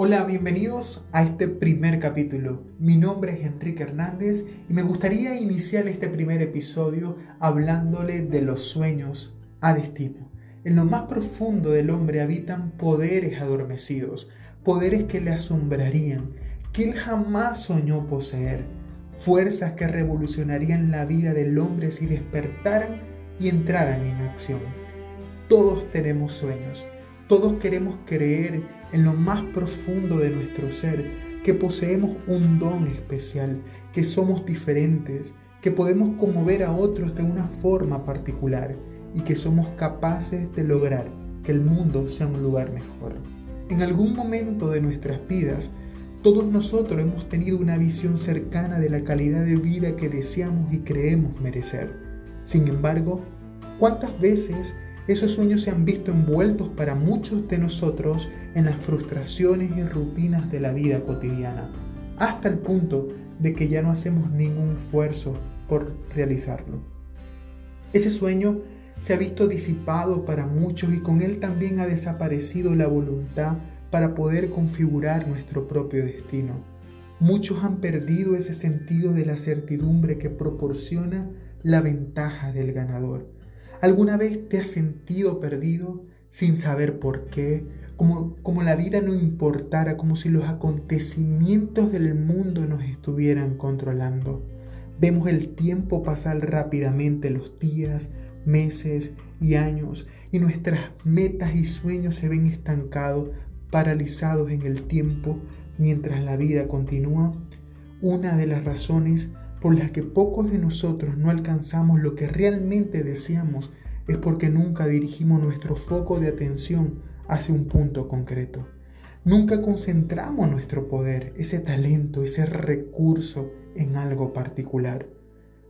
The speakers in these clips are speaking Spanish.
Hola, bienvenidos a este primer capítulo. Mi nombre es Enrique Hernández y me gustaría iniciar este primer episodio hablándole de los sueños a destino. En lo más profundo del hombre habitan poderes adormecidos, poderes que le asombrarían, que él jamás soñó poseer, fuerzas que revolucionarían la vida del hombre si despertaran y entraran en acción. Todos tenemos sueños, todos queremos creer en lo más profundo de nuestro ser que poseemos un don especial, que somos diferentes, que podemos conmover a otros de una forma particular y que somos capaces de lograr que el mundo sea un lugar mejor. En algún momento de nuestras vidas, todos nosotros hemos tenido una visión cercana de la calidad de vida que deseamos y creemos merecer. Sin embargo, ¿cuántas veces esos sueños se han visto envueltos para muchos de nosotros en las frustraciones y rutinas de la vida cotidiana, hasta el punto de que ya no hacemos ningún esfuerzo por realizarlo. Ese sueño se ha visto disipado para muchos y con él también ha desaparecido la voluntad para poder configurar nuestro propio destino. Muchos han perdido ese sentido de la certidumbre que proporciona la ventaja del ganador ¿Alguna vez te has sentido perdido sin saber por qué? Como, como la vida no importara, como si los acontecimientos del mundo nos estuvieran controlando. Vemos el tiempo pasar rápidamente, los días, meses y años, y nuestras metas y sueños se ven estancados, paralizados en el tiempo, mientras la vida continúa. Una de las razones por las que pocos de nosotros no alcanzamos lo que realmente deseamos es porque nunca dirigimos nuestro foco de atención hacia un punto concreto. Nunca concentramos nuestro poder, ese talento, ese recurso en algo particular.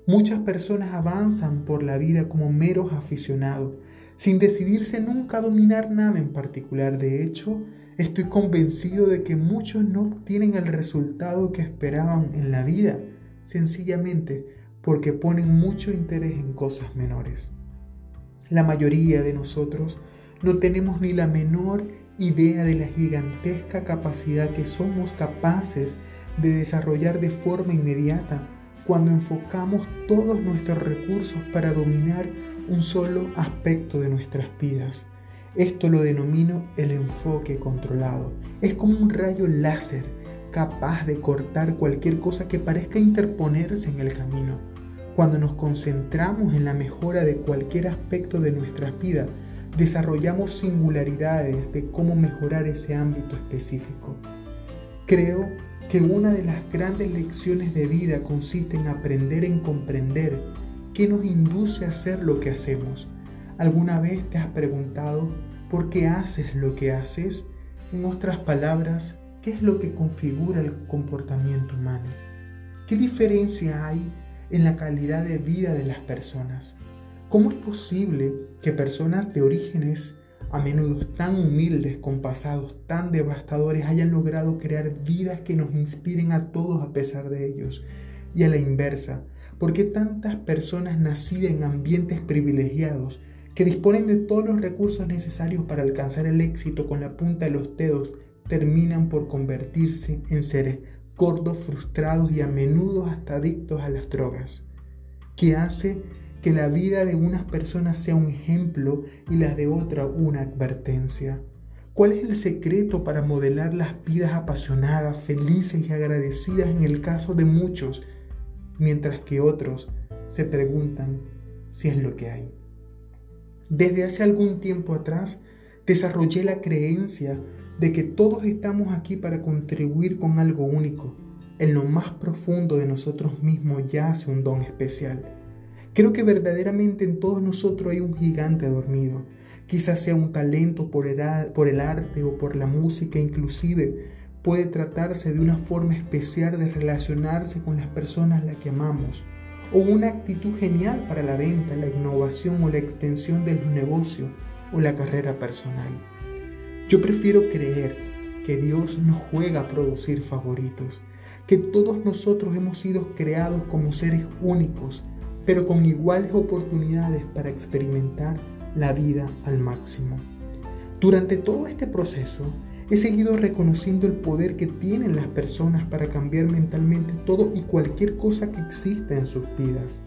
Muchas personas avanzan por la vida como meros aficionados, sin decidirse nunca a dominar nada en particular. De hecho, estoy convencido de que muchos no obtienen el resultado que esperaban en la vida sencillamente porque ponen mucho interés en cosas menores. La mayoría de nosotros no tenemos ni la menor idea de la gigantesca capacidad que somos capaces de desarrollar de forma inmediata cuando enfocamos todos nuestros recursos para dominar un solo aspecto de nuestras vidas. Esto lo denomino el enfoque controlado. Es como un rayo láser capaz de cortar cualquier cosa que parezca interponerse en el camino. Cuando nos concentramos en la mejora de cualquier aspecto de nuestras vidas, desarrollamos singularidades de cómo mejorar ese ámbito específico. Creo que una de las grandes lecciones de vida consiste en aprender en comprender qué nos induce a hacer lo que hacemos. ¿Alguna vez te has preguntado por qué haces lo que haces? En otras palabras, ¿Qué es lo que configura el comportamiento humano? ¿Qué diferencia hay en la calidad de vida de las personas? ¿Cómo es posible que personas de orígenes a menudo tan humildes, con pasados tan devastadores, hayan logrado crear vidas que nos inspiren a todos a pesar de ellos? Y a la inversa, ¿por qué tantas personas nacidas en ambientes privilegiados, que disponen de todos los recursos necesarios para alcanzar el éxito con la punta de los dedos, terminan por convertirse en seres gordos, frustrados y a menudo hasta adictos a las drogas, que hace que la vida de unas personas sea un ejemplo y la de otra una advertencia. ¿Cuál es el secreto para modelar las vidas apasionadas, felices y agradecidas en el caso de muchos, mientras que otros se preguntan si es lo que hay? Desde hace algún tiempo atrás desarrollé la creencia de que todos estamos aquí para contribuir con algo único. En lo más profundo de nosotros mismos yace un don especial. Creo que verdaderamente en todos nosotros hay un gigante dormido. Quizás sea un talento por el, por el arte o por la música, inclusive puede tratarse de una forma especial de relacionarse con las personas a las que amamos, o una actitud genial para la venta, la innovación o la extensión de los negocios o la carrera personal. Yo prefiero creer que Dios no juega a producir favoritos, que todos nosotros hemos sido creados como seres únicos, pero con iguales oportunidades para experimentar la vida al máximo. Durante todo este proceso, He seguido reconociendo el poder que tienen las personas para cambiar mentalmente todo y cualquier cosa que exista en sus vidas.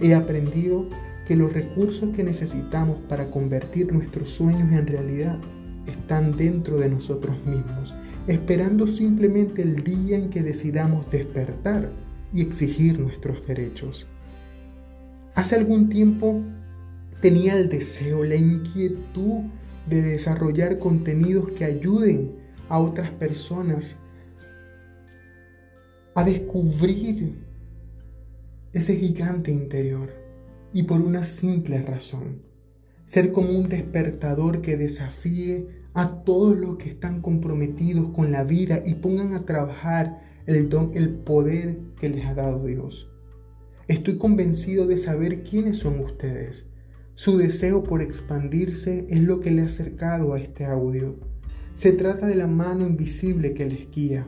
He aprendido que los recursos que necesitamos para convertir nuestros sueños en realidad están dentro de nosotros mismos, esperando simplemente el día en que decidamos despertar y exigir nuestros derechos. Hace algún tiempo tenía el deseo, la inquietud de desarrollar contenidos que ayuden a otras personas a descubrir ese gigante interior. Y por una simple razón, ser como un despertador que desafíe a todos los que están comprometidos con la vida y pongan a trabajar el don, el poder que les ha dado Dios. Estoy convencido de saber quiénes son ustedes su deseo por expandirse es lo que le ha acercado a este audio. Se trata de la mano invisible que les guía.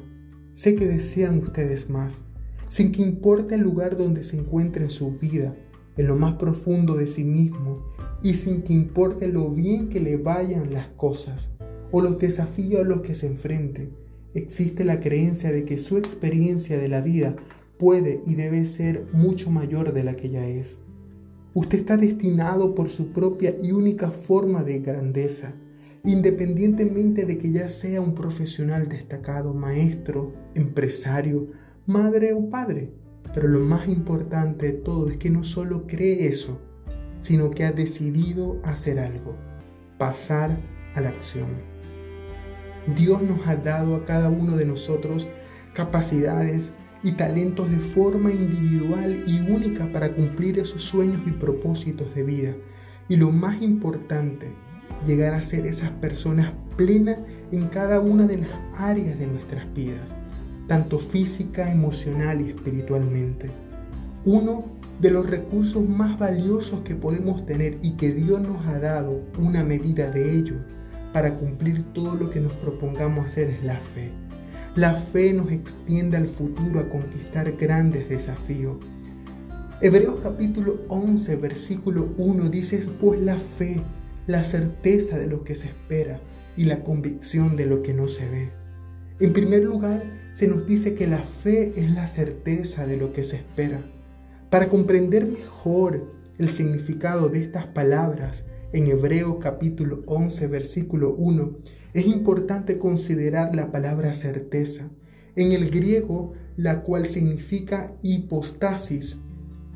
Sé que desean ustedes más, sin que importe el lugar donde se encuentren su vida, en lo más profundo de sí mismo, y sin que importe lo bien que le vayan las cosas o los desafíos a los que se enfrenten. Existe la creencia de que su experiencia de la vida puede y debe ser mucho mayor de la que ya es. Usted está destinado por su propia y única forma de grandeza, independientemente de que ya sea un profesional destacado, maestro, empresario, madre o padre. Pero lo más importante de todo es que no solo cree eso, sino que ha decidido hacer algo, pasar a la acción. Dios nos ha dado a cada uno de nosotros capacidades, y talentos de forma individual y única para cumplir esos sueños y propósitos de vida. Y lo más importante, llegar a ser esas personas plenas en cada una de las áreas de nuestras vidas, tanto física, emocional y espiritualmente. Uno de los recursos más valiosos que podemos tener y que Dios nos ha dado una medida de ello para cumplir todo lo que nos propongamos hacer es la fe. La fe nos extiende al futuro a conquistar grandes desafíos. Hebreos capítulo 11, versículo 1 dice, pues la fe, la certeza de lo que se espera y la convicción de lo que no se ve. En primer lugar, se nos dice que la fe es la certeza de lo que se espera. Para comprender mejor el significado de estas palabras, en Hebreos capítulo 11, versículo 1, es importante considerar la palabra certeza, en el griego la cual significa hipostasis,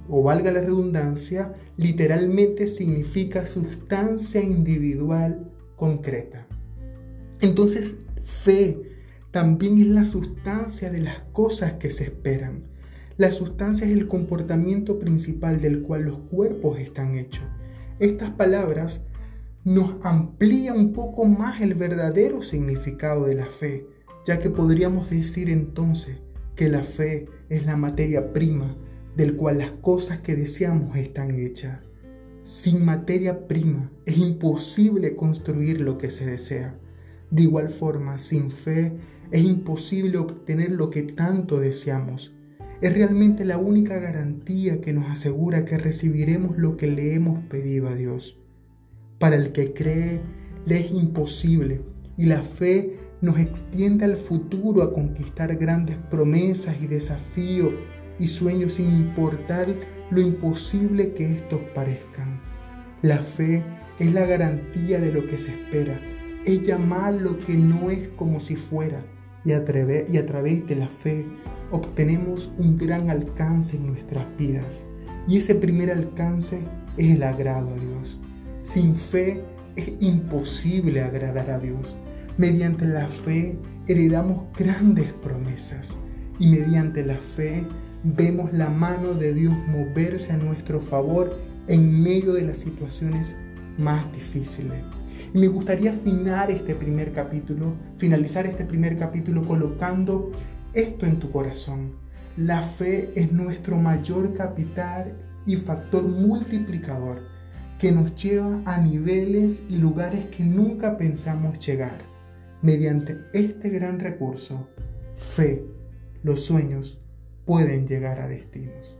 o valga la redundancia, literalmente significa sustancia individual concreta. Entonces, fe también es la sustancia de las cosas que se esperan. La sustancia es el comportamiento principal del cual los cuerpos están hechos. Estas palabras nos amplía un poco más el verdadero significado de la fe, ya que podríamos decir entonces que la fe es la materia prima del cual las cosas que deseamos están hechas. Sin materia prima es imposible construir lo que se desea. De igual forma, sin fe es imposible obtener lo que tanto deseamos. Es realmente la única garantía que nos asegura que recibiremos lo que le hemos pedido a Dios. Para el que cree, le es imposible y la fe nos extiende al futuro a conquistar grandes promesas y desafíos y sueños sin importar lo imposible que estos parezcan. La fe es la garantía de lo que se espera, es llamar lo que no es como si fuera y a, través de la fe obtenemos un gran alcance en nuestras vidas. Y ese primer alcance es el agrado a Dios. Sin fe es imposible agradar a Dios. Mediante la fe heredamos grandes promesas y mediante la fe vemos la mano de Dios moverse a nuestro favor en medio de las situaciones más difíciles. Y me gustaría finalizar este primer capítulo, finalizar este primer capítulo colocando esto en tu corazón. La fe es nuestro mayor capital y factor multiplicador que nos lleva a niveles y lugares que nunca pensamos llegar. Mediante este gran recurso, fe, los sueños pueden llegar a destinos.